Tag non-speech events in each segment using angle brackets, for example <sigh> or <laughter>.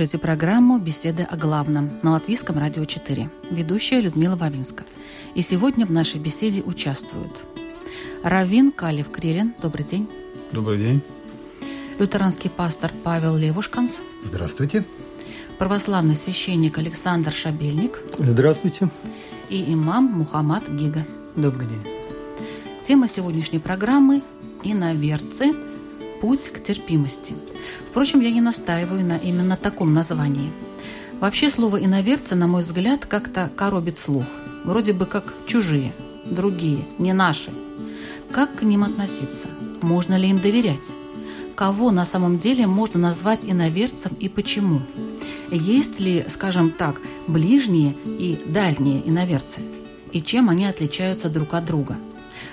Слушаете программу «Беседы о главном» на Латвийском радио 4. Ведущая Людмила Вавинска. И сегодня в нашей беседе участвуют Равин Калев Крелин. Добрый день. Добрый день. Лютеранский пастор Павел Левушканс. Здравствуйте. Православный священник Александр Шабельник. Здравствуйте. И имам Мухаммад Гига. Добрый день. Тема сегодняшней программы – иноверцы – «Путь к терпимости». Впрочем, я не настаиваю на именно таком названии. Вообще слово «иноверцы», на мой взгляд, как-то коробит слух. Вроде бы как чужие, другие, не наши. Как к ним относиться? Можно ли им доверять? Кого на самом деле можно назвать иноверцем и почему? Есть ли, скажем так, ближние и дальние иноверцы? И чем они отличаются друг от друга –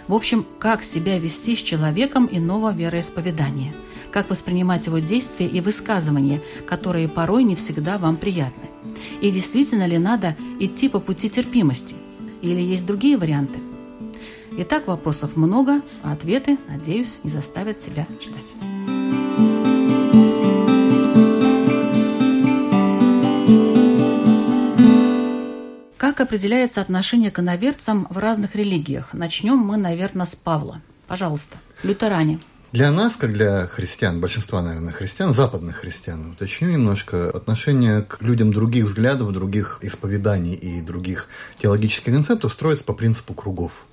в общем, как себя вести с человеком иного вероисповедания, как воспринимать его действия и высказывания, которые порой не всегда вам приятны. И действительно ли надо идти по пути терпимости? Или есть другие варианты? Итак, вопросов много, а ответы, надеюсь, не заставят себя ждать. Как определяется отношение к иноверцам в разных религиях? Начнем мы, наверное, с Павла. Пожалуйста, лютеране. Для нас, как для христиан, большинства, наверное, христиан, западных христиан, уточню немножко, отношение к людям других взглядов, других исповеданий и других теологических концептов строится по принципу кругов.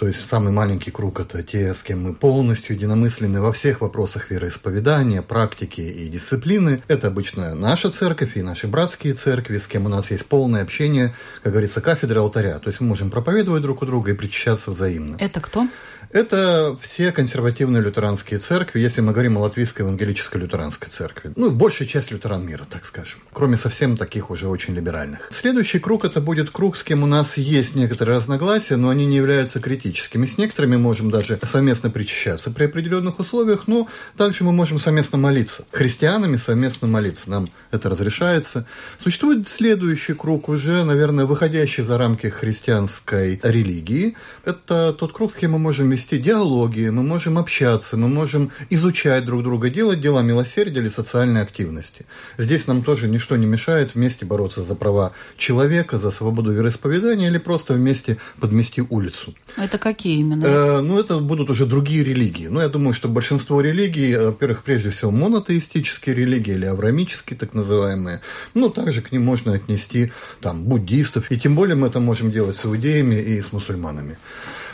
То есть самый маленький круг – это те, с кем мы полностью единомысленны во всех вопросах вероисповедания, практики и дисциплины. Это обычно наша церковь и наши братские церкви, с кем у нас есть полное общение, как говорится, кафедры алтаря. То есть мы можем проповедовать друг у друга и причащаться взаимно. Это кто? Это все консервативные лютеранские церкви, если мы говорим о Латвийской евангелической лютеранской церкви. Ну, большая часть лютеран мира, так скажем. Кроме совсем таких уже очень либеральных. Следующий круг это будет круг, с кем у нас есть некоторые разногласия, но они не являются критическими. С некоторыми можем даже совместно причащаться при определенных условиях, но также мы можем совместно молиться. Христианами совместно молиться. Нам это разрешается. Существует следующий круг уже, наверное, выходящий за рамки христианской религии. Это тот круг, с кем мы можем вести диалоги, мы можем общаться, мы можем изучать друг друга, делать дела милосердия или социальной активности. Здесь нам тоже ничто не мешает вместе бороться за права человека, за свободу вероисповедания или просто вместе подмести улицу. Это какие именно? Э, ну, это будут уже другие религии. Ну, я думаю, что большинство религий, э, во-первых, прежде всего монотеистические религии или аврамические так называемые, ну, также к ним можно отнести там буддистов, и тем более мы это можем делать с иудеями и с мусульманами.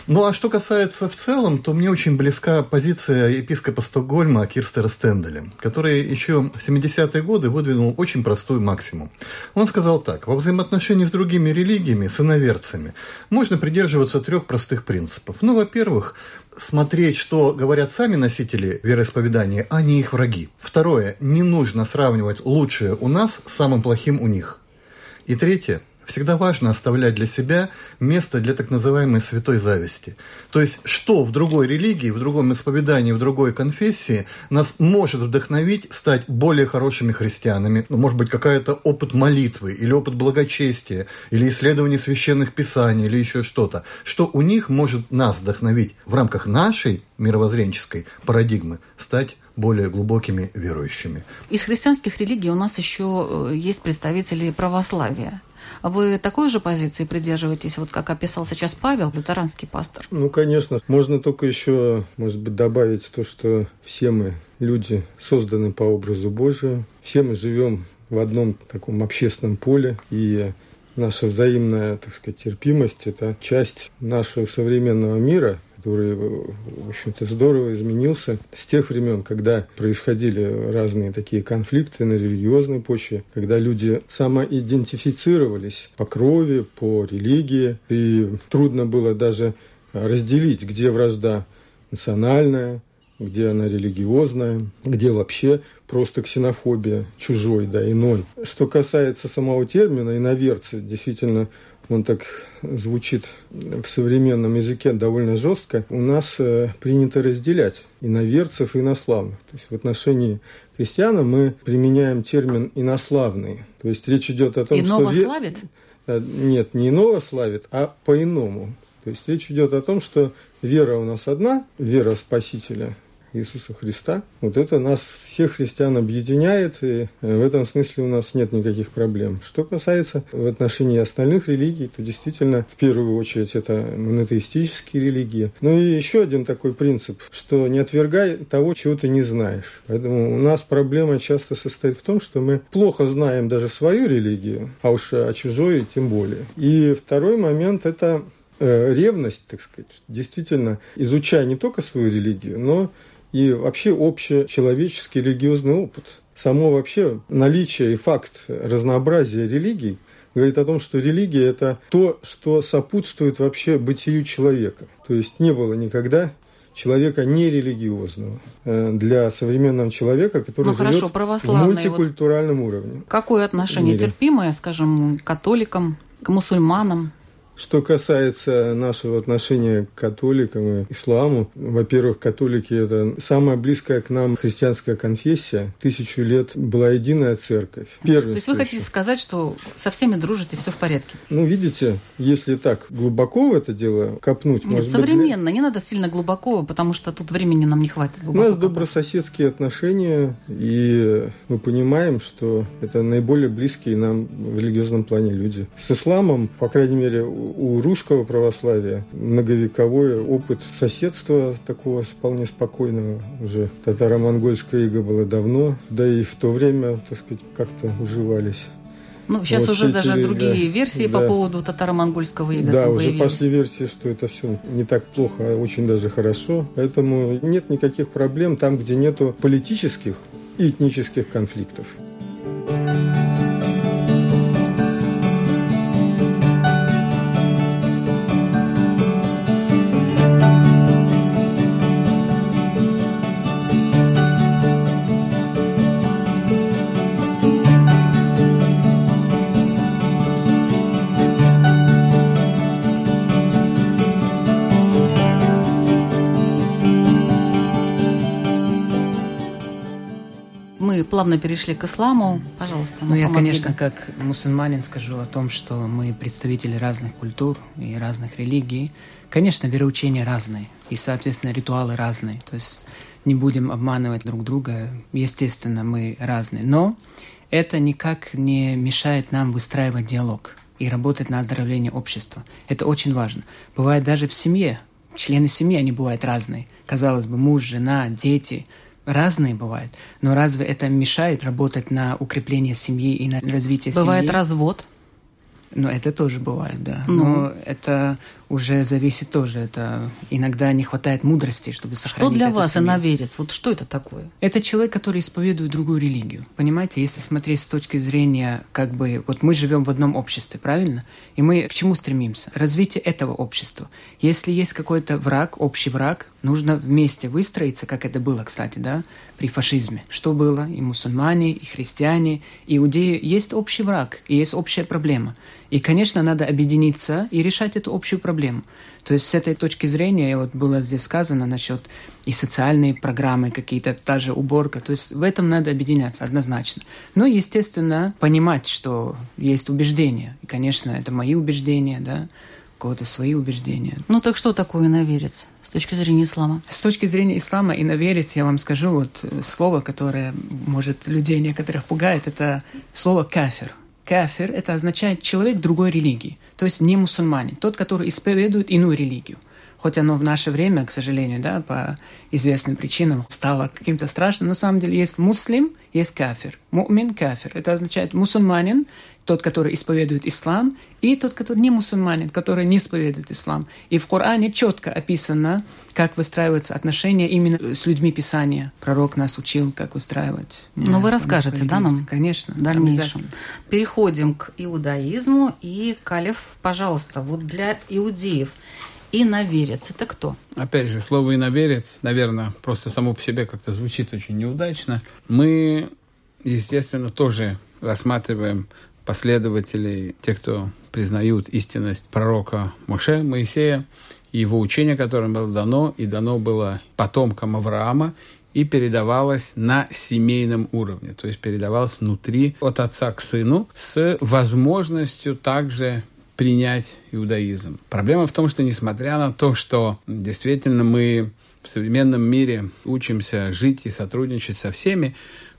Ну а что касается в целом, то мне очень близка позиция епископа Стокгольма Кирстера Стенделя, который еще в 70-е годы выдвинул очень простой максимум. Он сказал так, во взаимоотношении с другими религиями, с иноверцами, можно придерживаться трех простых принципов. Ну, во-первых, смотреть, что говорят сами носители вероисповедания, а не их враги. Второе, не нужно сравнивать лучшее у нас с самым плохим у них. И третье, Всегда важно оставлять для себя место для так называемой святой зависти. То есть, что в другой религии, в другом исповедании, в другой конфессии нас может вдохновить стать более хорошими христианами. Ну, может быть, какая-то опыт молитвы, или опыт благочестия, или исследование священных писаний, или еще что-то. Что у них может нас вдохновить в рамках нашей мировоззренческой парадигмы стать более глубокими верующими. Из христианских религий у нас еще э, есть представители православия. Вы такой же позиции придерживаетесь, вот как описал сейчас Павел, лютеранский пастор? Ну, конечно. Можно только еще, может быть, добавить то, что все мы люди созданы по образу Божию. Все мы живем в одном таком общественном поле, и наша взаимная, так сказать, терпимость – это часть нашего современного мира, который, в общем-то, здорово изменился с тех времен, когда происходили разные такие конфликты на религиозной почве, когда люди самоидентифицировались по крови, по религии, и трудно было даже разделить, где вражда национальная, где она религиозная, где вообще просто ксенофобия, чужой, да, иной. Что касается самого термина иноверцы, действительно, он так звучит в современном языке довольно жестко, у нас э, принято разделять иноверцев и инославных. То есть в отношении христиан мы применяем термин инославные. То есть речь идет о том, Иного что... славит? Э, нет, не иного славит, а по-иному. То есть речь идет о том, что вера у нас одна, вера Спасителя, Иисуса Христа. Вот это нас всех христиан объединяет, и в этом смысле у нас нет никаких проблем. Что касается в отношении остальных религий, то действительно, в первую очередь, это монотеистические религии. Ну и еще один такой принцип, что не отвергай того, чего ты не знаешь. Поэтому у нас проблема часто состоит в том, что мы плохо знаем даже свою религию, а уж о чужой тем более. И второй момент – это э, ревность, так сказать, действительно, изучая не только свою религию, но и вообще общечеловеческий религиозный опыт. Само вообще наличие и факт разнообразия религий говорит о том, что религия – это то, что сопутствует вообще бытию человека. То есть не было никогда человека нерелигиозного э, для современного человека, который ну, хорошо, живет в мультикультуральном вот уровне. Какое отношение терпимое, скажем, к католикам, к мусульманам? Что касается нашего отношения к католикам и исламу, во-первых, католики – это самая близкая к нам христианская конфессия. Тысячу лет была единая церковь. То есть вы хотите сказать, что со всеми дружите, все в порядке? Ну, видите, если так глубоко в это дело копнуть, Нет, может современно, быть, не надо сильно глубоко, потому что тут времени нам не хватит. У нас добрососедские отношения, и мы понимаем, что это наиболее близкие нам в религиозном плане люди. С исламом, по крайней мере, у русского православия многовековой опыт соседства такого вполне спокойного. Уже татаро-монгольское иго было давно, да и в то время, так сказать, как-то уживались. Ну, сейчас вот уже даже другие да, версии да. по поводу татаро-монгольского ига Да, уже пошли версии, что это все не так плохо, а очень даже хорошо. Поэтому нет никаких проблем там, где нету политических и этнических конфликтов. Плавно перешли к исламу. Пожалуйста, Ну, я, конечно, как мусульманин скажу о том, что мы представители разных культур и разных религий. Конечно, вероучения разные, и, соответственно, ритуалы разные. То есть не будем обманывать друг друга. Естественно, мы разные. Но это никак не мешает нам выстраивать диалог и работать на оздоровление общества. Это очень важно. Бывает даже в семье. Члены семьи, они бывают разные. Казалось бы, муж, жена, дети – разные бывают. Но разве это мешает работать на укрепление семьи и на развитие бывает семьи? Бывает развод. Ну, это тоже бывает, да. Ну. Но это уже зависит тоже. Это иногда не хватает мудрости, чтобы сохранить Что для вас семью. иноверец? Вот что это такое? Это человек, который исповедует другую религию. Понимаете, если смотреть с точки зрения, как бы, вот мы живем в одном обществе, правильно? И мы к чему стремимся? Развитие этого общества. Если есть какой-то враг, общий враг, нужно вместе выстроиться, как это было, кстати, да, при фашизме. Что было? И мусульмане, и христиане, и иудеи. Есть общий враг, и есть общая проблема. И, конечно, надо объединиться и решать эту общую проблему. То есть с этой точки зрения, вот было здесь сказано насчет и социальные программы какие-то, та же уборка, то есть в этом надо объединяться однозначно. Но, естественно, понимать, что есть убеждения. И, конечно, это мои убеждения, да, кого-то свои убеждения. Ну так что такое иноверец? с точки зрения ислама? С точки зрения ислама и наверить, я вам скажу вот слово, которое, может, людей некоторых пугает, это слово «кафир». Кафир – это означает человек другой религии, то есть не мусульманин, тот, который исповедует иную религию. Хоть оно в наше время, к сожалению, да, по известным причинам стало каким-то страшным, на самом деле есть муслим, есть кафир. Мумин кафир. Это означает мусульманин, тот, который исповедует ислам, и тот, который не мусульманин, который не исповедует ислам. И в Коране четко описано, как выстраиваются отношения именно с людьми Писания. Пророк нас учил, как устраивать. Но вы расскажете, да, нам? Конечно. В дальнейшем. Переходим к иудаизму. И, Калев, пожалуйста, вот для иудеев иноверец – это кто? Опять же, слово иноверец, наверное, просто само по себе как-то звучит очень неудачно. Мы, естественно, тоже рассматриваем последователей, тех, кто признают истинность пророка Моше, Моисея, и его учение, которое было дано, и дано было потомкам Авраама, и передавалось на семейном уровне, то есть передавалось внутри от отца к сыну с возможностью также принять иудаизм. Проблема в том, что несмотря на то, что действительно мы в современном мире учимся жить и сотрудничать со всеми,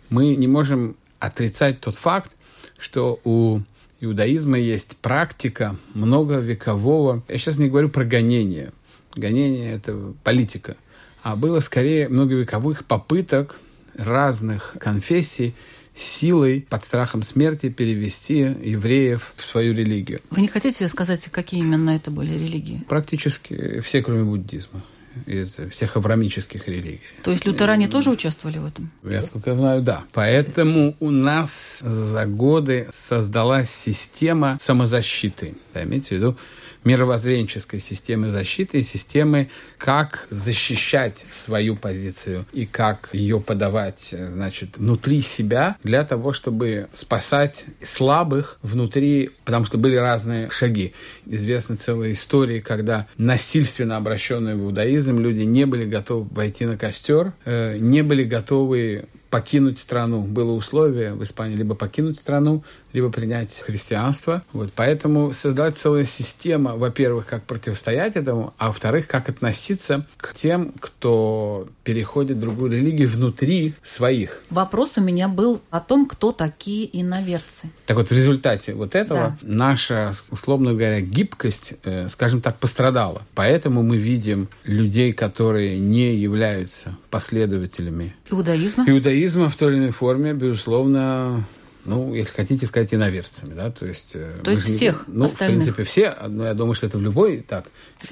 мы не можем отрицать тот факт, что у иудаизма есть практика многовекового, я сейчас не говорю про гонение, гонение – это политика, а было скорее многовековых попыток разных конфессий силой под страхом смерти перевести евреев в свою религию. Вы не хотите сказать, какие именно это были религии? Практически все, кроме буддизма из всех аврамических религий. То есть лютеране тоже участвовали в этом? Я сколько знаю, да. Поэтому у нас за годы создалась система самозащиты. Да, имейте в виду, мировоззренческой системы защиты и системы, как защищать свою позицию и как ее подавать, значит, внутри себя для того, чтобы спасать слабых внутри, потому что были разные шаги. Известны целые истории, когда насильственно обращенные в иудаизм люди не были готовы войти на костер, э, не были готовы покинуть страну. Было условие в Испании либо покинуть страну, либо принять христианство. Вот, поэтому создать целая система, во-первых, как противостоять этому, а во-вторых, как относиться к тем, кто переходит в другую религию внутри своих. Вопрос у меня был о том, кто такие иноверцы. Так вот, в результате вот этого да. наша, условно говоря, гибкость, э, скажем так, пострадала. Поэтому мы видим людей, которые не являются последователями иудаизма. Иудаизма в той или иной форме, безусловно, ну, если хотите сказать, иноверцами, да, то есть... Э, то есть всех Ну, остальных. в принципе, все, но я думаю, что это в любой, так,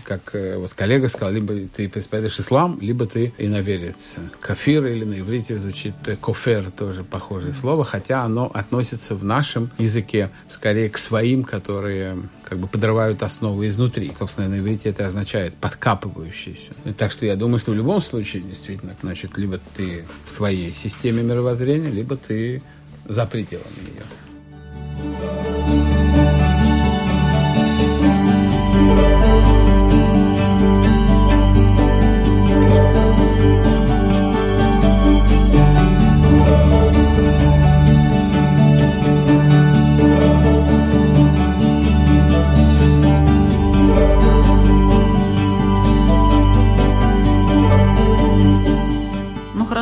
как э, вот коллега сказал, либо ты исповедуешь ислам, либо ты иноверец. Кафир или на иврите звучит э, кофер, тоже похожее слово, хотя оно относится в нашем языке скорее к своим, которые как бы подрывают основы изнутри. Собственно, на иврите это означает подкапывающийся. Так что я думаю, что в любом случае, действительно, значит, либо ты в своей системе мировоззрения, либо ты за пределами ее.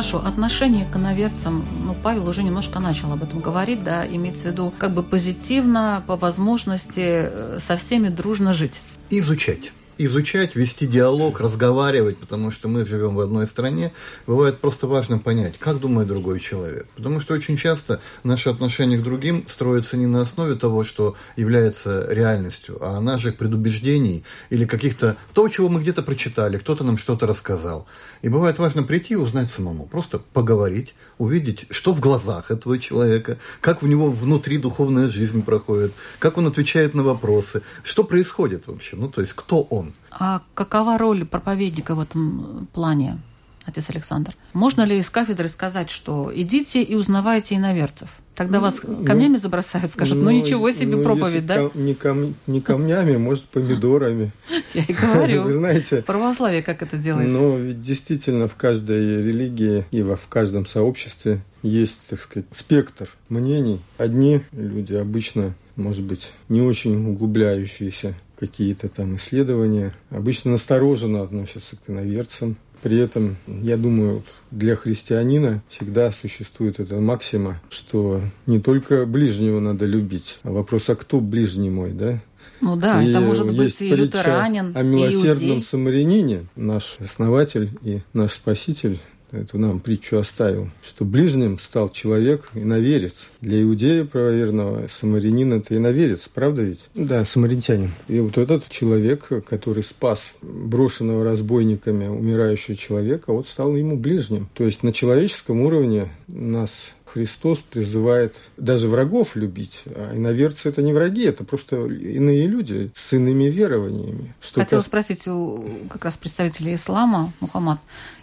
Хорошо, отношение к иноверцам, ну, Павел уже немножко начал об этом говорить, да, имеется в виду как бы позитивно, по возможности э, со всеми дружно жить. Изучать изучать, вести диалог, разговаривать, потому что мы живем в одной стране, бывает просто важно понять, как думает другой человек. Потому что очень часто наши отношения к другим строятся не на основе того, что является реальностью, а на наших предубеждений или каких-то того, чего мы где-то прочитали, кто-то нам что-то рассказал. И бывает важно прийти и узнать самому, просто поговорить, увидеть, что в глазах этого человека, как в него внутри духовная жизнь проходит, как он отвечает на вопросы, что происходит вообще, ну то есть кто он. А какова роль проповедника в этом плане, отец Александр? Можно ли из кафедры сказать, что идите и узнавайте иноверцев? Тогда вас ну, камнями забросают, скажут, ну, ну ничего себе ну, проповедь, да? Не, кам, не камнями, может, помидорами. <laughs> Я и говорю. Вы знаете. Православие как это делается? Ну, ведь действительно в каждой религии и в каждом сообществе есть, так сказать, спектр мнений. Одни люди обычно, может быть, не очень углубляющиеся какие-то там исследования, обычно настороженно относятся к иноверцам. При этом, я думаю, для христианина всегда существует эта максима, что не только ближнего надо любить, а вопрос, а кто ближний мой, да? Ну да, и это может быть есть и притча лютеранин, о и милосердном иудей. самарянине, наш основатель и наш спаситель эту нам притчу оставил, что ближним стал человек иноверец. Для иудея правоверного самарянин – это иноверец, правда ведь? Да, самаритянин. И вот этот человек, который спас брошенного разбойниками умирающего человека, вот стал ему ближним. То есть на человеческом уровне нас Христос призывает даже врагов любить. А иноверцы – это не враги, это просто иные люди с иными верованиями. Что Хотела кас- спросить у как раз представителей ислама, Мухаммад,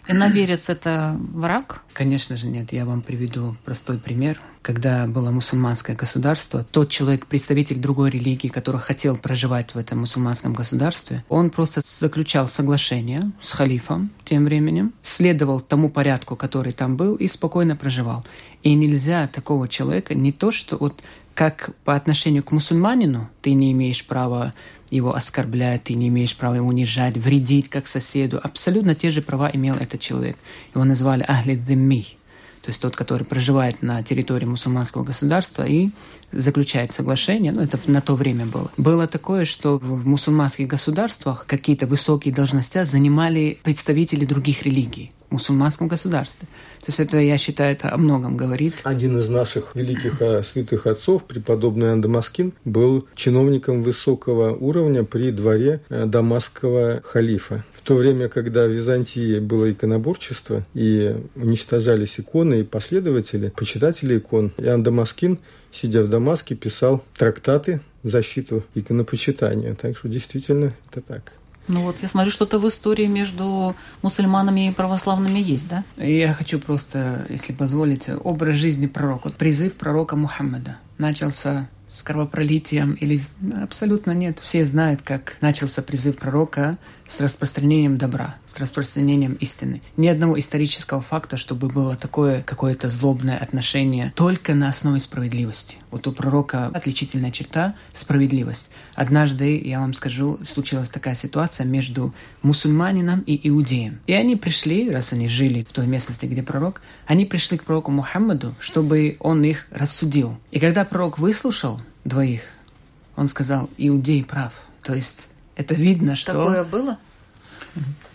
иноверец – это враг? Конечно же нет. Я вам приведу простой пример. Когда было мусульманское государство, тот человек, представитель другой религии, который хотел проживать в этом мусульманском государстве, он просто заключал соглашение с халифом тем временем, следовал тому порядку, который там был, и спокойно проживал. И нельзя такого человека не то, что вот как по отношению к мусульманину ты не имеешь права его оскорблять, ты не имеешь права его унижать, вредить как соседу. Абсолютно те же права имел этот человек. Его назвали Ахли Димми, то есть тот, который проживает на территории мусульманского государства и заключает соглашение, ну это на то время было. Было такое, что в мусульманских государствах какие-то высокие должности занимали представители других религий мусульманском государстве. То есть это, я считаю, это о многом говорит. Один из наших великих а, святых отцов, преподобный Иоанн Дамаскин, был чиновником высокого уровня при дворе э, дамасского халифа. В то время, когда в Византии было иконоборчество и уничтожались иконы и последователи, почитатели икон, Иоанн Дамаскин, сидя в Дамаске, писал трактаты в защиту иконопочитания. Так что действительно это так. Ну вот, я смотрю, что-то в истории между мусульманами и православными есть, да? Я хочу просто, если позволите, образ жизни пророка. Призыв пророка Мухаммада начался с кровопролитием или абсолютно нет. Все знают, как начался призыв пророка с распространением добра, с распространением истины. Ни одного исторического факта, чтобы было такое какое-то злобное отношение только на основе справедливости. Вот у пророка отличительная черта – справедливость. Однажды, я вам скажу, случилась такая ситуация между мусульманином и иудеем. И они пришли, раз они жили в той местности, где пророк, они пришли к пророку Мухаммаду, чтобы он их рассудил. И когда пророк выслушал двоих, он сказал, иудей прав. То есть это видно, что... Такое было?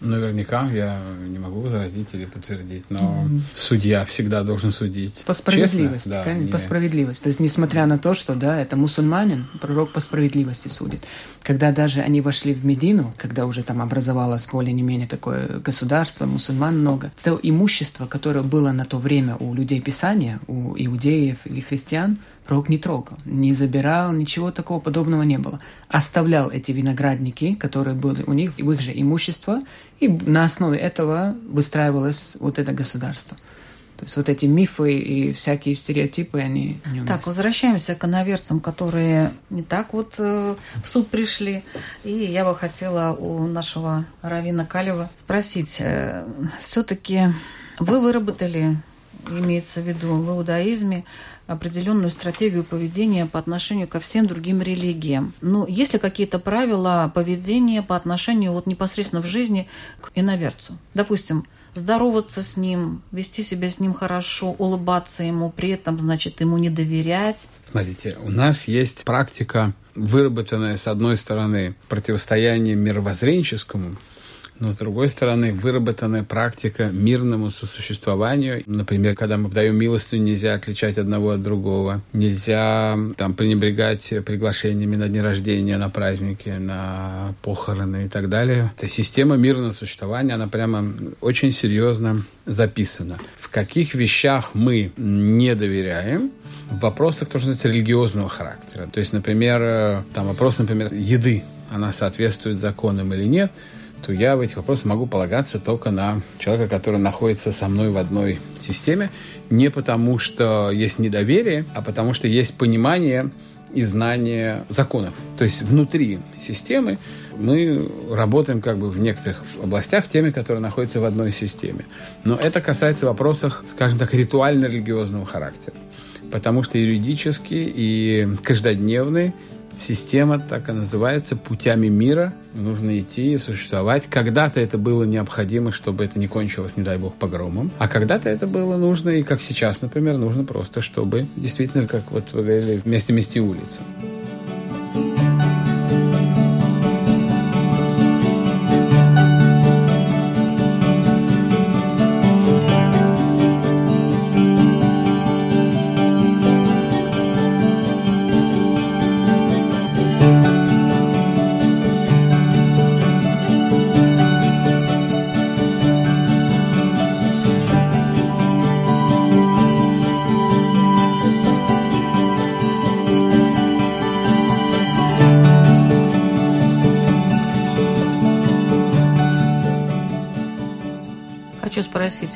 Наверняка я не могу возразить или подтвердить, но судья всегда должен судить. По справедливости, Честно, да, не- по справедливости. То есть, несмотря на то, что, да, это мусульманин, пророк по справедливости судит. Когда даже они вошли в Медину, когда уже там образовалось более не менее такое государство, мусульман много, то имущество, которое было на то время у людей Писания, у иудеев или христиан, пророк не трогал, не забирал, ничего такого подобного не было. Оставлял эти виноградники, которые были у них, в их же имущество, и на основе этого выстраивалось вот это государство. То есть вот эти мифы и всякие стереотипы, они неуместны. Так, возвращаемся к иноверцам, которые не так вот э, в суд пришли. И я бы хотела у нашего Равина Калева спросить, все-таки вы выработали, имеется в виду в иудаизме, определенную стратегию поведения по отношению ко всем другим религиям. Но есть ли какие-то правила поведения по отношению вот непосредственно в жизни к иноверцу? Допустим, здороваться с ним, вести себя с ним хорошо, улыбаться ему, при этом, значит, ему не доверять. Смотрите, у нас есть практика, выработанная, с одной стороны, противостоянием мировоззренческому, но с другой стороны, выработанная практика мирному сосуществованию. Например, когда мы даем милостыню, нельзя отличать одного от другого. Нельзя там пренебрегать приглашениями на дни рождения, на праздники, на похороны и так далее. Эта система мирного существования, она прямо очень серьезно записана. В каких вещах мы не доверяем, в вопросах, тоже называется, религиозного характера. То есть, например, э, там вопрос, например, еды, она соответствует законам или нет, то я в этих вопросах могу полагаться только на человека, который находится со мной в одной системе, не потому что есть недоверие, а потому что есть понимание и знание законов. То есть внутри системы мы работаем как бы в некоторых областях теми, которые находятся в одной системе. Но это касается вопросов, скажем так, ритуально-религиозного характера. Потому что юридически и каждодневный система так и называется путями мира. Нужно идти и существовать. Когда-то это было необходимо, чтобы это не кончилось, не дай бог, погромом. А когда-то это было нужно, и как сейчас, например, нужно просто, чтобы действительно, как вот вы говорили, вместе мести улицу.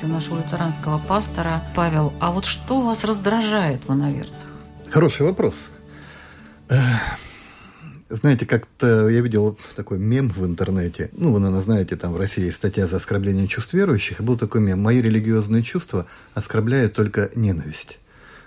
Спросить у нашего лютеранского пастора Павел, а вот что вас раздражает в иноверцах? Хороший вопрос. Знаете, как-то я видел такой мем в интернете. Ну, вы, наверное, знаете, там в России статья за оскорбление чувств верующих. И был такой мем. Мои религиозные чувства оскорбляют только ненависть.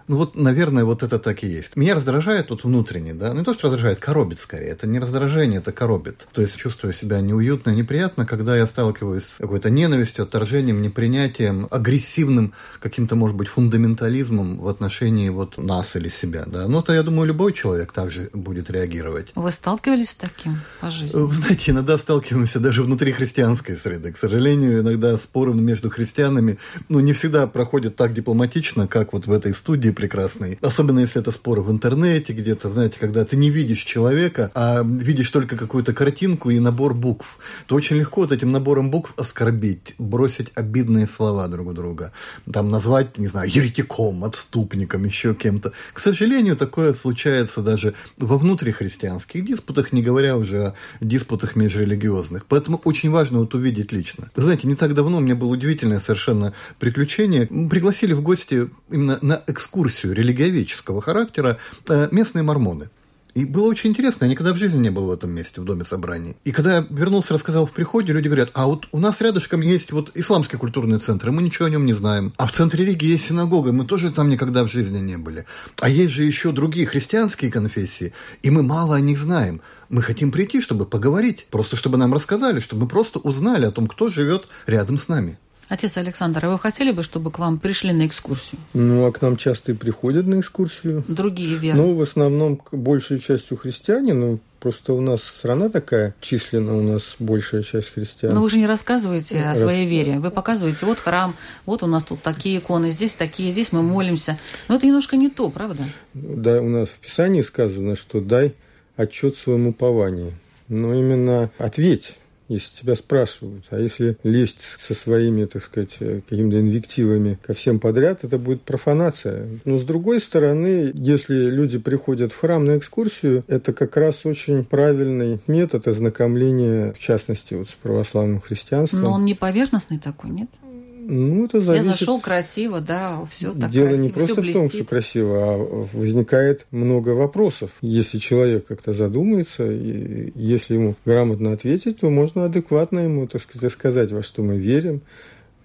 Ну вот, наверное, вот это так и есть. Меня раздражает тут внутренне, да, ну не то, что раздражает, коробит скорее. Это не раздражение, это коробит. То есть чувствую себя неуютно, неприятно, когда я сталкиваюсь с какой-то ненавистью, отторжением, непринятием, агрессивным каким-то, может быть, фундаментализмом в отношении вот нас или себя, да. Ну, это, я думаю, любой человек также будет реагировать. Вы сталкивались с таким по жизни? Вы знаете, иногда сталкиваемся даже внутри христианской среды. К сожалению, иногда споры между христианами, ну, не всегда проходят так дипломатично, как вот в этой студии прекрасный. Особенно если это споры в интернете где-то, знаете, когда ты не видишь человека, а видишь только какую-то картинку и набор букв, то очень легко вот этим набором букв оскорбить, бросить обидные слова друг друга. Там назвать, не знаю, еретиком, отступником, еще кем-то. К сожалению, такое случается даже во внутрихристианских диспутах, не говоря уже о диспутах межрелигиозных. Поэтому очень важно вот увидеть лично. Знаете, не так давно у меня было удивительное совершенно приключение. Пригласили в гости именно на экскурсию экскурсию религиоведческого характера э, местные мормоны. И было очень интересно, я никогда в жизни не был в этом месте, в доме собраний. И когда я вернулся, рассказал в приходе, люди говорят, а вот у нас рядышком есть вот исламский культурный центр, и мы ничего о нем не знаем. А в центре Риги есть синагога, мы тоже там никогда в жизни не были. А есть же еще другие христианские конфессии, и мы мало о них знаем. Мы хотим прийти, чтобы поговорить, просто чтобы нам рассказали, чтобы мы просто узнали о том, кто живет рядом с нами. Отец Александр, а вы хотели бы, чтобы к вам пришли на экскурсию? Ну, а к нам часто и приходят на экскурсию. Другие веры? Ну, в основном, большей частью христиане, ну, Просто у нас страна такая численно, у нас большая часть христиан. Но вы же не рассказываете о своей Рас... вере. Вы показываете, вот храм, вот у нас тут такие иконы, здесь такие, здесь мы молимся. Но это немножко не то, правда? Да, у нас в Писании сказано, что дай отчет своему упованию. Но именно ответь если тебя спрашивают. А если лезть со своими, так сказать, какими-то инвективами ко всем подряд, это будет профанация. Но с другой стороны, если люди приходят в храм на экскурсию, это как раз очень правильный метод ознакомления, в частности, вот с православным христианством. Но он не поверхностный такой, нет? Ну, это зависит... Я зашел красиво, да, все так Дело красиво, не просто в том, что красиво, а возникает много вопросов. Если человек как-то задумается, и если ему грамотно ответить, то можно адекватно ему, так сказать, сказать, во что мы верим,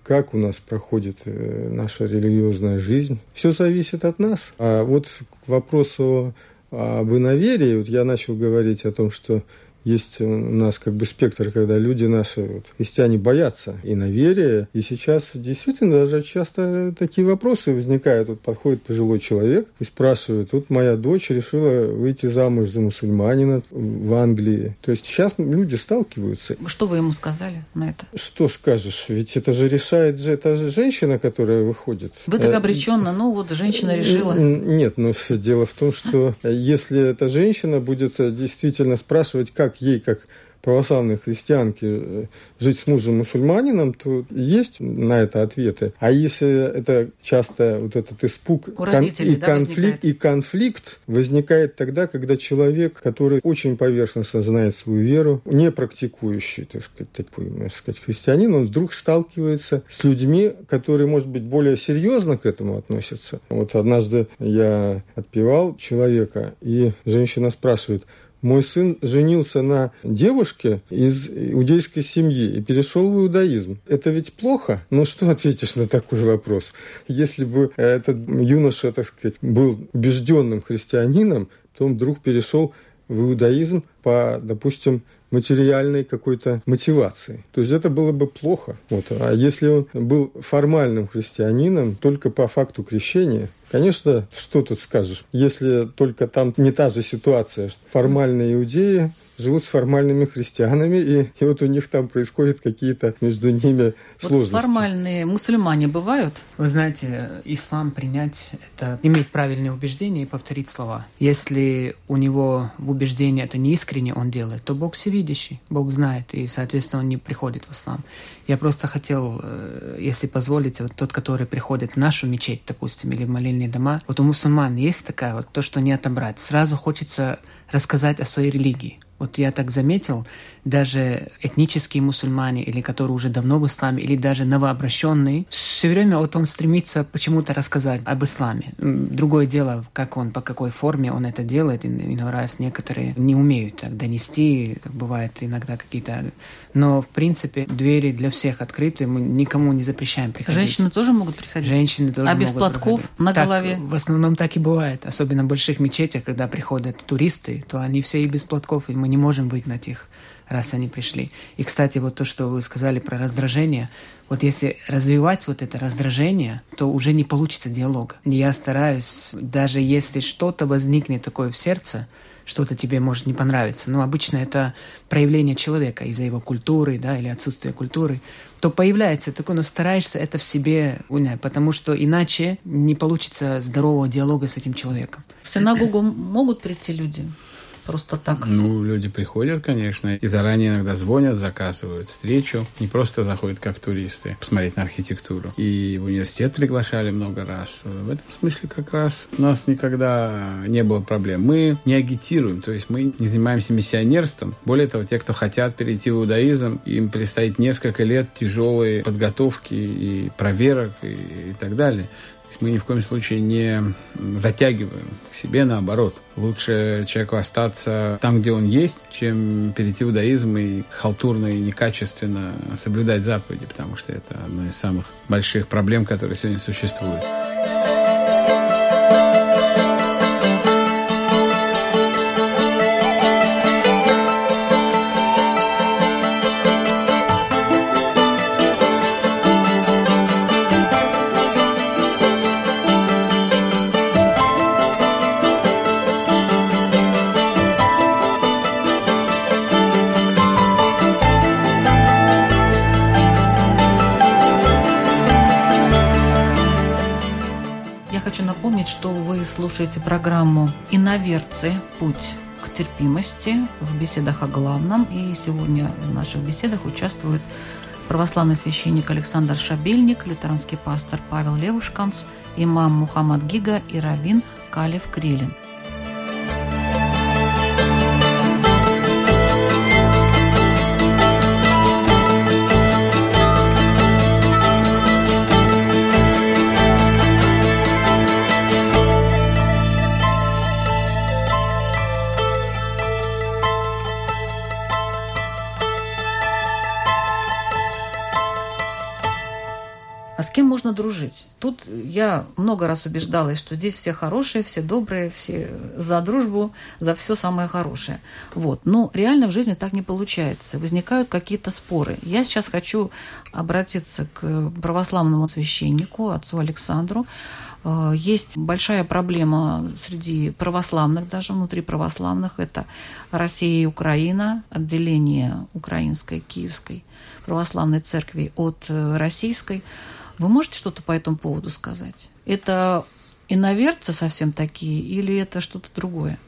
как у нас проходит э, наша религиозная жизнь. Все зависит от нас. А вот к вопросу об иноверии, вот я начал говорить о том, что есть у нас как бы спектр, когда люди наши, вот, христиане, боятся и наверия. И сейчас действительно даже часто такие вопросы возникают. Вот подходит пожилой человек и спрашивает, вот моя дочь решила выйти замуж за мусульманина в Англии. То есть сейчас люди сталкиваются. Что вы ему сказали на это? Что скажешь? Ведь это же решает же, это же женщина, которая выходит. Вы так э, обреченно, ну вот женщина решила. Нет, но <laughs> дело в том, что если эта женщина будет действительно спрашивать, как ей, как православной христианки э, жить с мужем мусульманином, то есть на это ответы. А если это часто вот этот испуг кон- и, да, конфликт, и конфликт возникает тогда, когда человек, который очень поверхностно знает свою веру, не практикующий, так сказать, такой, можно сказать, христианин, он вдруг сталкивается с людьми, которые, может быть, более серьезно к этому относятся. Вот однажды я отпевал человека, и женщина спрашивает, мой сын женился на девушке из иудейской семьи и перешел в иудаизм. Это ведь плохо? Ну, что ответишь на такой вопрос? Если бы этот юноша, так сказать, был убежденным христианином, то он вдруг перешел в иудаизм по, допустим, материальной какой-то мотивации. То есть это было бы плохо. Вот. А если он был формальным христианином только по факту крещения, конечно, что тут скажешь? Если только там не та же ситуация, формальные иудеи живут с формальными христианами, и, и вот у них там происходят какие-то между ними вот сложности. формальные мусульмане бывают? Вы знаете, ислам принять – это иметь правильные убеждения и повторить слова. Если у него в убеждении это не искренне он делает, то Бог всевидящий, Бог знает, и, соответственно, он не приходит в ислам. Я просто хотел, э, если позволите, вот тот, который приходит в нашу мечеть, допустим, или в молельные дома, вот у мусульман есть такая вот то, что не отобрать. Сразу хочется рассказать о своей религии. Вот я так заметил, даже этнические мусульмане, или которые уже давно в исламе, или даже новообращенные, все время вот он стремится почему-то рассказать об исламе. Другое дело, как он, по какой форме он это делает. Иной раз некоторые не умеют так донести, бывает иногда какие-то... Но, в принципе, двери для всех открыты, мы никому не запрещаем приходить. Женщины тоже могут приходить? Женщины тоже А без могут платков приходить. на Так, голове? В основном так и бывает. Особенно в больших мечетях, когда приходят туристы, то они все и без платков, и мы не можем выгнать их раз они пришли. И, кстати, вот то, что вы сказали про раздражение, вот если развивать вот это раздражение, то уже не получится диалога. Я стараюсь, даже если что-то возникнет такое в сердце, что-то тебе может не понравиться, но обычно это проявление человека из-за его культуры, да, или отсутствия культуры, то появляется такое, но стараешься это в себе унять, потому что иначе не получится здорового диалога с этим человеком. В синагогу могут прийти люди? Просто так? Ну, люди приходят, конечно, и заранее иногда звонят, заказывают встречу. Не просто заходят как туристы посмотреть на архитектуру. И в университет приглашали много раз. В этом смысле как раз у нас никогда не было проблем. Мы не агитируем, то есть мы не занимаемся миссионерством. Более того, те, кто хотят перейти в иудаизм, им предстоит несколько лет тяжелой подготовки и проверок и, и так далее. Мы ни в коем случае не затягиваем к себе, наоборот. Лучше человеку остаться там, где он есть, чем перейти в иудаизм и халтурно и некачественно соблюдать заповеди, потому что это одна из самых больших проблем, которые сегодня существуют. Программу «Иноверцы. Путь к терпимости» в беседах о главном. И сегодня в наших беседах участвует православный священник Александр Шабельник, лютеранский пастор Павел Левушканс, имам Мухаммад Гига и раввин Калев Крилин. Можно дружить? Тут я много раз убеждалась, что здесь все хорошие, все добрые, все за дружбу, за все самое хорошее. Вот. Но реально в жизни так не получается. Возникают какие-то споры. Я сейчас хочу обратиться к православному священнику, отцу Александру. Э, Есть большая проблема среди православных, даже внутри православных. Это Россия и Украина, отделение украинской, киевской православной церкви от э, российской. Вы можете что-то по этому поводу сказать? Это иноверцы совсем такие или это что-то другое?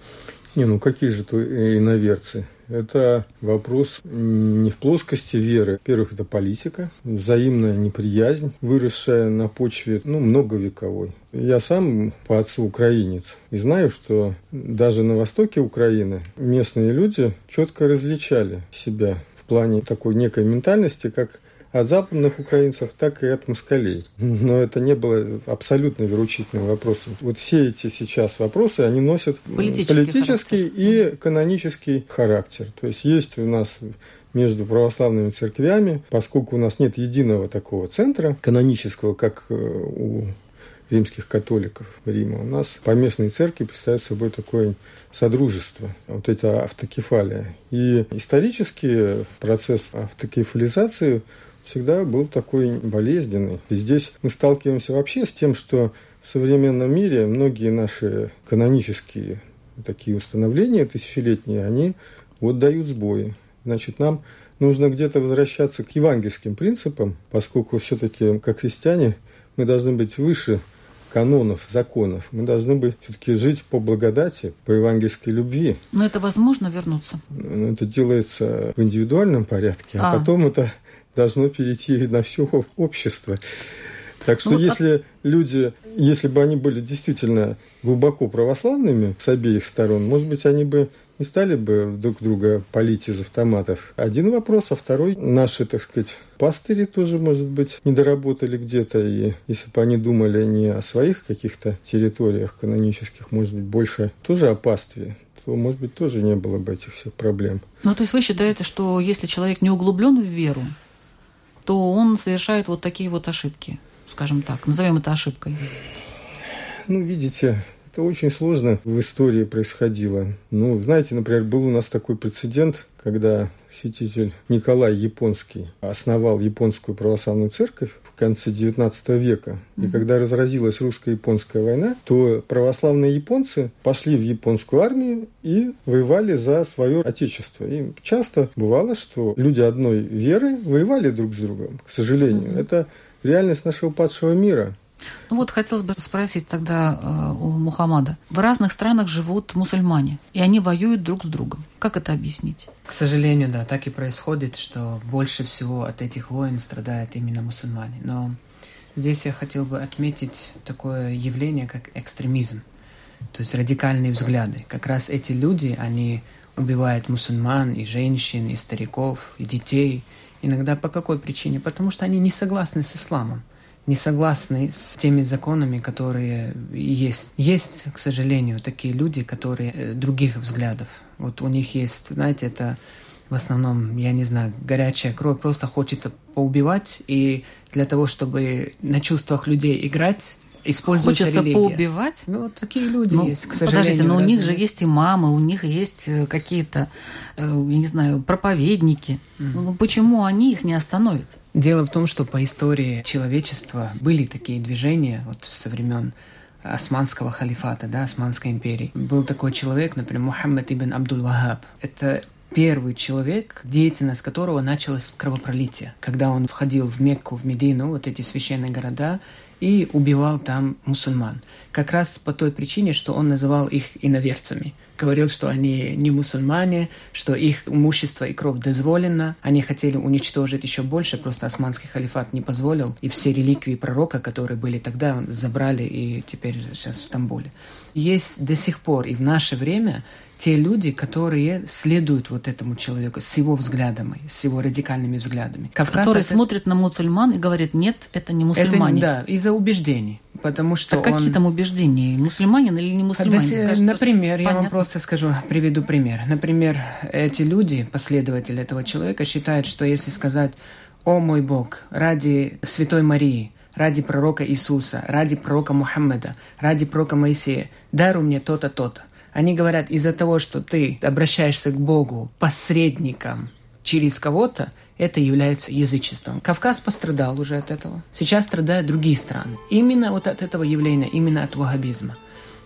Не, ну какие же то иноверцы? Это вопрос не в плоскости веры. Во-первых, это политика, взаимная неприязнь, выросшая на почве ну, многовековой. Я сам по отцу украинец и знаю, что даже на востоке Украины местные люди четко различали себя в плане такой некой ментальности, как от западных украинцев, так и от москалей. Но это не было абсолютно вероучительным вопросом. Вот все эти сейчас вопросы, они носят Политический политический и канонический характер. То есть есть у нас между православными церквями, поскольку у нас нет единого такого центра канонического, как э, у римских католиков Рима. У нас поместные церкви представляют собой такое содружество, вот эта автокефалия. И исторический процесс автокефализации всегда был такой болезненный. И здесь мы сталкиваемся вообще с тем, что в современном мире многие наши канонические такие установления тысячелетние, они вот дают сбои. Значит, нам нужно где-то возвращаться к евангельским принципам, поскольку все-таки, как христиане, мы должны быть выше канонов, законов. Мы должны быть все-таки жить по благодати, по евангельской любви. Но это возможно вернуться? Но Это делается в индивидуальном порядке, а, А. потом это должно перейти на все общество. Так что Ну а- если люди, если бы они были действительно глубоко православными с обеих сторон, может быть, они бы не стали бы друг друга палить из автоматов. Один вопрос, а второй, наши, так сказать, пастыри тоже, может быть, не доработали где-то, и если бы они думали не о своих каких-то территориях канонических, может быть, больше тоже о пастве, то, может быть, тоже не было бы этих всех проблем. Ну, то есть вы считаете, что если человек не углублен в веру, то он совершает вот такие вот ошибки, скажем так, назовем это ошибкой? Ну, видите, это очень сложно в истории происходило. Ну, знаете, например, был у нас такой прецедент, когда святитель Николай Японский основал японскую православную церковь в конце XIX века. И mm-hmm. когда разразилась русско-японская война, то православные японцы пошли в японскую армию и воевали за свое отечество. И часто бывало, что люди одной веры воевали друг с другом, к сожалению. Mm-hmm. Это реальность нашего падшего мира. Ну вот хотелось бы спросить тогда э, у Мухаммада. В разных странах живут мусульмане, и они воюют друг с другом. Как это объяснить? К сожалению, да, так и происходит, что больше всего от этих войн страдают именно мусульмане. Но здесь я хотел бы отметить такое явление, как экстремизм, то есть радикальные взгляды. Как раз эти люди, они убивают мусульман и женщин, и стариков, и детей. Иногда по какой причине? Потому что они не согласны с исламом не согласны с теми законами, которые есть. Есть, к сожалению, такие люди, которые э, других взглядов. Вот у них есть, знаете, это в основном, я не знаю, горячая кровь, просто хочется поубивать, и для того, чтобы на чувствах людей играть, используется Хочется религия. поубивать? Ну, вот такие люди ну, есть, к сожалению. Подождите, но у них же есть имамы, у них есть э, какие-то, э, я не знаю, проповедники. Mm-hmm. Ну, почему они их не остановят? Дело в том, что по истории человечества были такие движения вот со времен османского халифата, да, Османской империи. Был такой человек, например, Мухаммад ибн Абдул Вахаб. Это первый человек, деятельность которого началась с кровопролития. Когда он входил в Мекку, в Медину, вот эти священные города, и убивал там мусульман. Как раз по той причине, что он называл их иноверцами – говорил, что они не мусульмане, что их имущество и кровь дозволено. Они хотели уничтожить еще больше, просто османский халифат не позволил. И все реликвии пророка, которые были тогда, забрали и теперь сейчас в Стамбуле. Есть до сих пор и в наше время те люди, которые следуют вот этому человеку с его взглядами, с его радикальными взглядами. Кавказ которые это... смотрят на мусульман и говорят, нет, это не мусульмане. Это, да, из-за убеждений. Потому что так какие он... там убеждения? Мусульманин или не мусульманин? Да, Кажется, например, я вам просто скажу, приведу пример. Например, эти люди, последователи этого человека, считают, что если сказать «О мой Бог, ради Святой Марии», ради пророка Иисуса, ради пророка Мухаммеда, ради пророка Моисея, даруй мне то-то, то-то. Они говорят, из-за того, что ты обращаешься к Богу посредником через кого-то, это является язычеством. Кавказ пострадал уже от этого. Сейчас страдают другие страны. Именно вот от этого явления, именно от ваххабизма.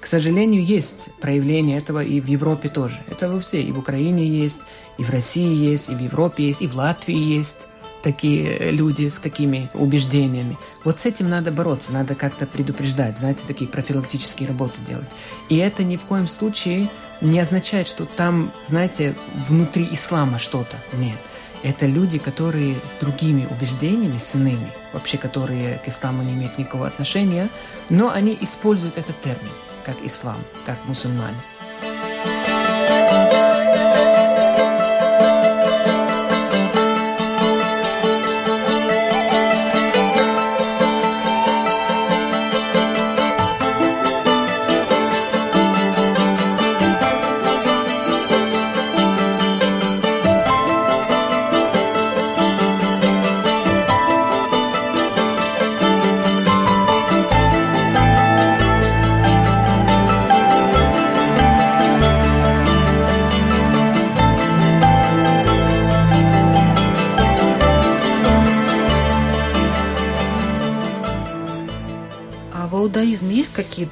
К сожалению, есть проявление этого и в Европе тоже. Это во все. И в Украине есть, и в России есть, и в Европе есть, и в Латвии есть такие люди с такими убеждениями. Вот с этим надо бороться, надо как-то предупреждать, знаете, такие профилактические работы делать. И это ни в коем случае не означает, что там, знаете, внутри ислама что-то. Нет. Это люди, которые с другими убеждениями, с иными, вообще которые к исламу не имеют никакого отношения, но они используют этот термин, как ислам, как мусульмане.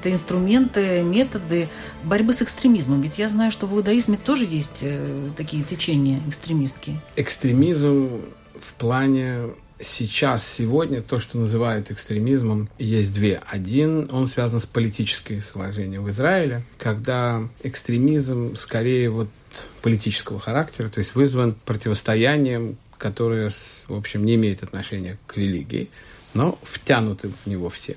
Какие-то инструменты, методы борьбы с экстремизмом? Ведь я знаю, что в иудаизме тоже есть э, такие течения экстремистские. Экстремизм в плане сейчас, сегодня, то, что называют экстремизмом, есть две. Один, он связан с политической сложением в Израиле, когда экстремизм скорее вот политического характера, то есть вызван противостоянием, которое, в общем, не имеет отношения к религии, но втянуты в него все.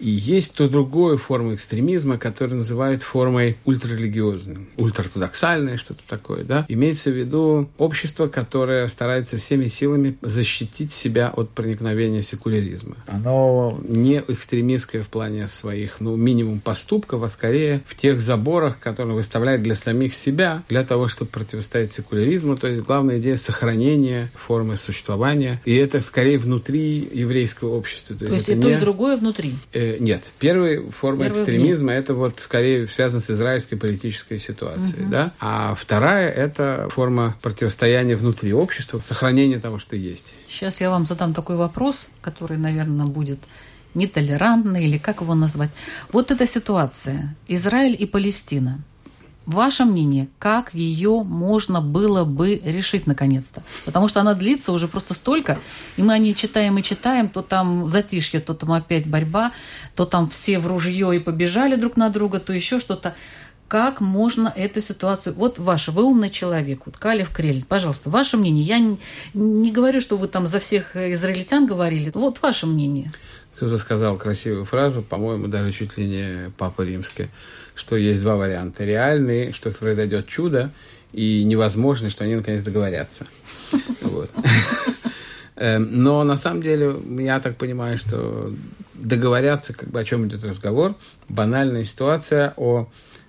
И есть то другое форма экстремизма, которую называют формой ультрарелигиозной, ультраортодоксальной, что-то такое, да. Имеется в виду общество, которое старается всеми силами защитить себя от проникновения секуляризма. Оно не экстремистское в плане своих, ну, минимум поступков, а скорее в тех заборах, которые выставляет для самих себя, для того, чтобы противостоять секуляризму. То есть главная идея сохранения формы существования. И это скорее внутри еврейского общества. То, то есть, есть и не... то, и другое внутри? Э, нет. Первая форма Первый экстремизма это вот скорее связано с израильской политической ситуацией. Угу. Да? А вторая это форма противостояния внутри общества, сохранения того, что есть. Сейчас я вам задам такой вопрос, который, наверное, будет нетолерантный или как его назвать. Вот эта ситуация. Израиль и Палестина. Ваше мнение, как ее можно было бы решить наконец-то? Потому что она длится уже просто столько, и мы о ней читаем и читаем, то там затишье, то там опять борьба, то там все в ружье и побежали друг на друга, то еще что-то. Как можно эту ситуацию... Вот ваше, вы умный человек, вот Калев Крель, пожалуйста, ваше мнение. Я не, не говорю, что вы там за всех израильтян говорили. Вот ваше мнение. Кто-то сказал красивую фразу, по-моему, даже чуть ли не Папа Римский что есть два варианта. Реальный, что произойдет чудо, и невозможно, что они наконец договорятся. Эм, но на самом деле, я так понимаю, что договорятся, как бы о чем идет разговор, банальная ситуация о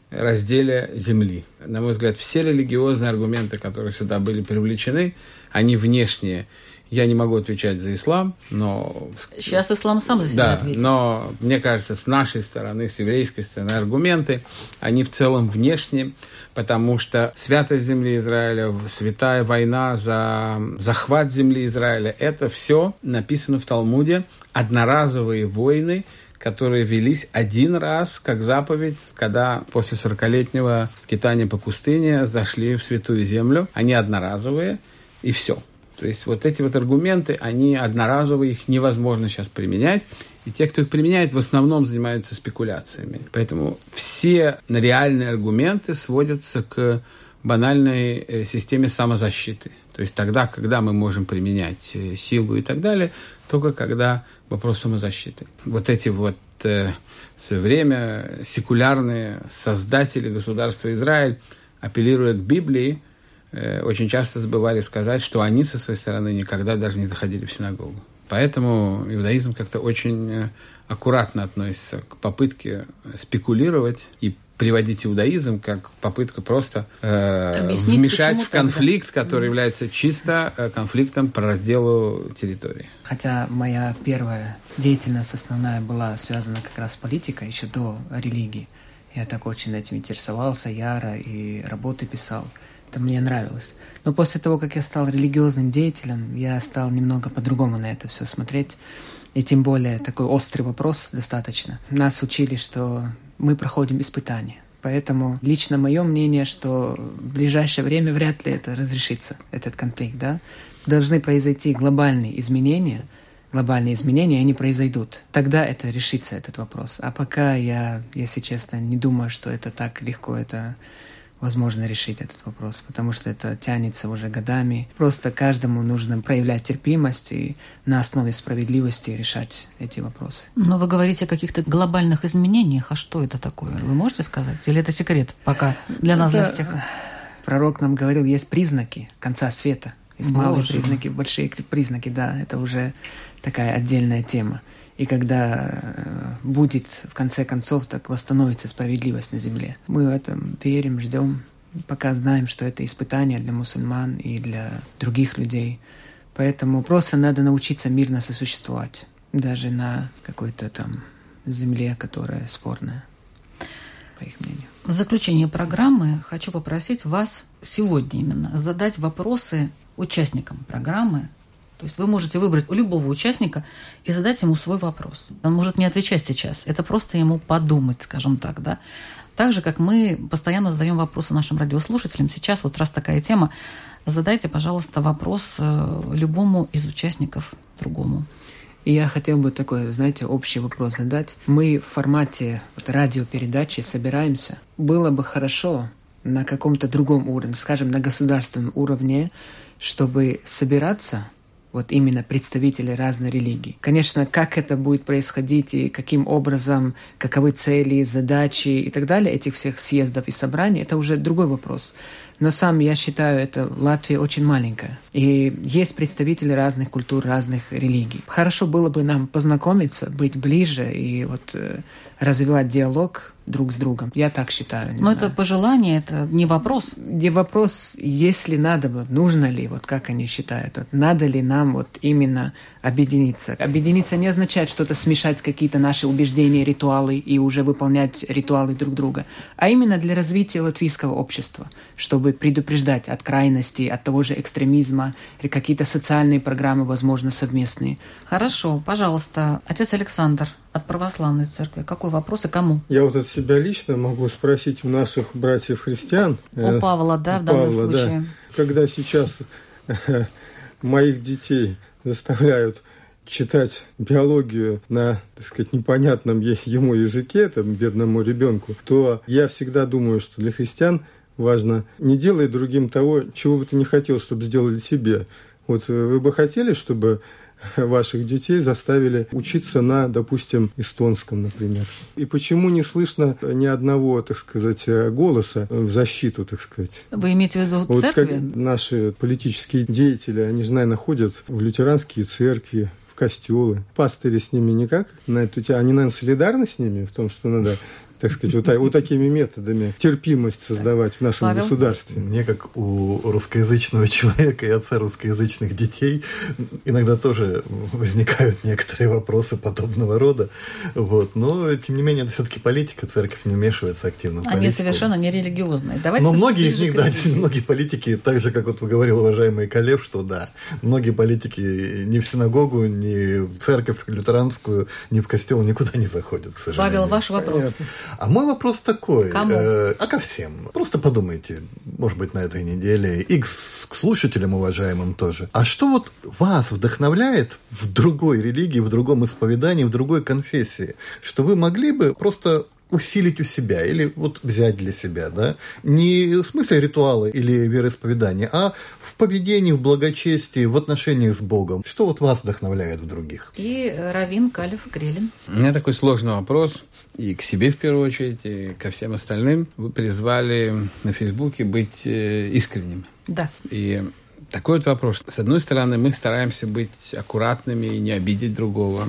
разделе земли. На мой взгляд, все религиозные аргументы, которые сюда были привлечены, они внешние я не могу отвечать за ислам, но... Сейчас ислам сам за себя да, ответит. но мне кажется, с нашей стороны, с еврейской стороны, аргументы, они в целом внешние, потому что святость земли Израиля, святая война за захват земли Израиля, это все написано в Талмуде, одноразовые войны, которые велись один раз, как заповедь, когда после 40-летнего скитания по пустыне зашли в Святую Землю. Они одноразовые, и все. То есть вот эти вот аргументы, они одноразовые, их невозможно сейчас применять. И те, кто их применяет, в основном занимаются спекуляциями. Поэтому все реальные аргументы сводятся к банальной э, системе самозащиты. То есть тогда, когда мы можем применять э, силу и так далее, только когда вопрос самозащиты. Вот эти вот э, в свое время секулярные создатели государства Израиль, апеллируя к Библии, очень часто забывали сказать, что они со своей стороны никогда даже не заходили в синагогу. Поэтому иудаизм как-то очень э, аккуратно относится к попытке спекулировать и приводить иудаизм как попытка просто э, вмешать в конфликт, тогда? который mm. является чисто э, конфликтом по разделу территории. Хотя моя первая деятельность основная была связана как раз с политикой еще до религии. Я так очень этим интересовался, яро, и работы писал. Это мне нравилось. Но после того, как я стал религиозным деятелем, я стал немного по-другому на это все смотреть. И тем более такой острый вопрос достаточно. Нас учили, что мы проходим испытания. Поэтому лично мое мнение, что в ближайшее время вряд ли это разрешится, этот конфликт. Да? Должны произойти глобальные изменения, глобальные изменения, они произойдут. Тогда это решится, этот вопрос. А пока я, если честно, не думаю, что это так легко это возможно решить этот вопрос, потому что это тянется уже годами. Просто каждому нужно проявлять терпимость и на основе справедливости решать эти вопросы. Но вы говорите о каких-то глобальных изменениях, а что это такое? Вы можете сказать? Или это секрет пока для нас, это... для всех? Пророк нам говорил, есть признаки конца света. Есть Боже. малые признаки, большие признаки, да, это уже такая отдельная тема. И когда э, будет, в конце концов, так восстановится справедливость на земле. Мы в этом верим, ждем, пока знаем, что это испытание для мусульман и для других людей. Поэтому просто надо научиться мирно сосуществовать, даже на какой-то там земле, которая спорная, по их мнению. В заключение программы хочу попросить вас сегодня именно задать вопросы участникам программы, то есть вы можете выбрать у любого участника и задать ему свой вопрос. Он может не отвечать сейчас, это просто ему подумать, скажем так, да. Так же, как мы постоянно задаем вопросы нашим радиослушателям, сейчас вот раз такая тема, задайте, пожалуйста, вопрос э, любому из участников другому. Я хотел бы такой, знаете, общий вопрос задать. Мы в формате вот, радиопередачи собираемся. Было бы хорошо на каком-то другом уровне, скажем, на государственном уровне, чтобы собираться вот именно представители разной религии. Конечно, как это будет происходить и каким образом, каковы цели, задачи и так далее этих всех съездов и собраний, это уже другой вопрос. Но сам я считаю, это Латвия очень маленькая. И есть представители разных культур, разных религий. Хорошо было бы нам познакомиться, быть ближе и вот э, развивать диалог друг с другом. Я так считаю. Но это пожелание, это не вопрос. Не вопрос, если надо, вот, нужно ли, вот как они считают, вот, надо ли нам вот именно объединиться. Объединиться не означает что-то смешать какие-то наши убеждения, ритуалы и уже выполнять ритуалы друг друга, а именно для развития латвийского общества, чтобы предупреждать от крайности, от того же экстремизма какие-то социальные программы, возможно, совместные. Хорошо, пожалуйста, отец Александр, от православной церкви. Какой вопрос и кому? Я вот от себя лично могу спросить у наших братьев-христиан. У э, Павла, да, в данном Павла, случае. Да, когда сейчас э, моих детей заставляют читать биологию на, так сказать, непонятном ему языке, там, бедному ребенку, то я всегда думаю, что для христиан важно не делать другим того, чего бы ты не хотел, чтобы сделали себе. Вот э, вы бы хотели, чтобы <laughs> ваших детей заставили учиться на, допустим, эстонском, например. И почему не слышно ни одного, так сказать, голоса в защиту, так сказать? Вы имеете в виду вот церкви? Как наши политические деятели, они же, наверное, ходят в лютеранские церкви, в костелы. Пастыри с ними никак на эту тему. Они, наверное, солидарны с ними в том, что надо так сказать, вот, вот такими методами терпимость создавать в нашем Павел? государстве. Мне, как у русскоязычного человека и отца русскоязычных детей, иногда тоже возникают некоторые вопросы подобного рода. Вот. Но, тем не менее, это все-таки политика, церковь не вмешивается активно в Они совершенно не религиозные. Давайте Но многие из них, да, многие политики, так же, как вот вы говорил, уважаемый Колев, что да, многие политики ни в синагогу, ни в церковь лютеранскую, ни в костел никуда не заходят, к сожалению. Павел, ваш вопрос. Понятно. А мой вопрос такой. Кому? Э, а ко всем. Просто подумайте, может быть, на этой неделе, и к, к слушателям уважаемым тоже. А что вот вас вдохновляет в другой религии, в другом исповедании, в другой конфессии? Что вы могли бы просто усилить у себя или вот взять для себя, да? Не в смысле ритуала или вероисповедания, а в поведении, в благочестии, в отношениях с Богом. Что вот вас вдохновляет в других? И Равин Калев Грелин. У меня такой сложный вопрос и к себе в первую очередь, и ко всем остальным. Вы призвали на Фейсбуке быть э, искренним. Да. И такой вот вопрос. С одной стороны, мы стараемся быть аккуратными и не обидеть другого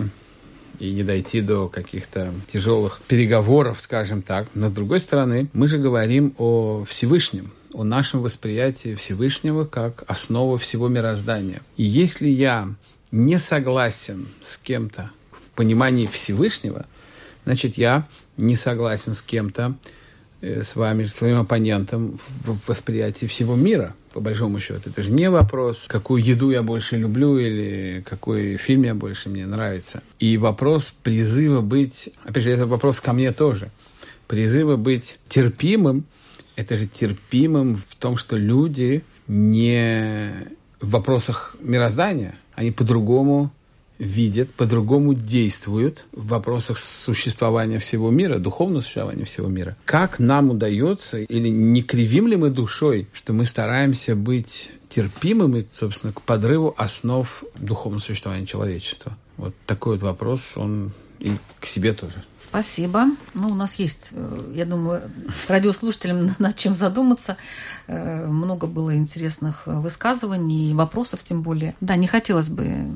и не дойти до каких-то тяжелых переговоров, скажем так. Но с другой стороны, мы же говорим о Всевышнем, о нашем восприятии Всевышнего как основы всего мироздания. И если я не согласен с кем-то в понимании Всевышнего, значит, я не согласен с кем-то, э, с вами, с своим оппонентом в восприятии всего мира, по большому счету. Это же не вопрос, какую еду я больше люблю или какой фильм я больше мне нравится. И вопрос призыва быть, опять же, это вопрос ко мне тоже, призыва быть терпимым, это же терпимым в том, что люди не в вопросах мироздания, они по-другому видят, по-другому действуют в вопросах существования всего мира, духовного существования всего мира. Как нам удается, или не кривим ли мы душой, что мы стараемся быть терпимыми, собственно, к подрыву основ духовного существования человечества? Вот такой вот вопрос, он и к себе тоже. Спасибо. Ну, у нас есть, э, я думаю, радиослушателям <laughs> над чем задуматься. Э, много было интересных высказываний и вопросов, тем более. Да, не хотелось бы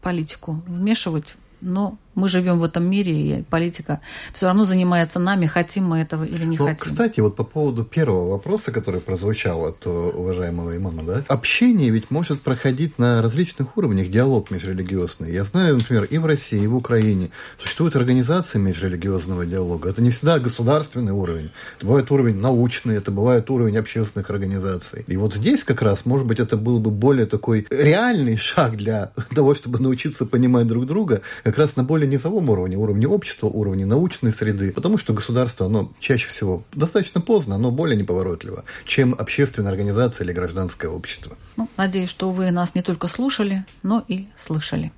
политику вмешивать, но мы живем в этом мире, и политика все равно занимается нами, хотим мы этого или не Но, хотим. Кстати, вот по поводу первого вопроса, который прозвучал от э, уважаемого имама, да, общение ведь может проходить на различных уровнях, диалог межрелигиозный. Я знаю, например, и в России, и в Украине существуют организации межрелигиозного диалога. Это не всегда государственный уровень. Это бывает уровень научный, это бывает уровень общественных организаций. И вот здесь как раз, может быть, это был бы более такой реальный шаг для <laughs> того, чтобы научиться понимать друг друга, как раз на более низовом уровне, уровне общества, уровне научной среды, потому что государство, оно чаще всего достаточно поздно, оно более неповоротливо, чем общественная организация или гражданское общество. Ну, надеюсь, что вы нас не только слушали, но и слышали.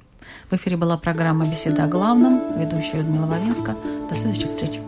В эфире была программа «Беседа о главном». Ведущая Людмила Вавинска. До следующей встречи.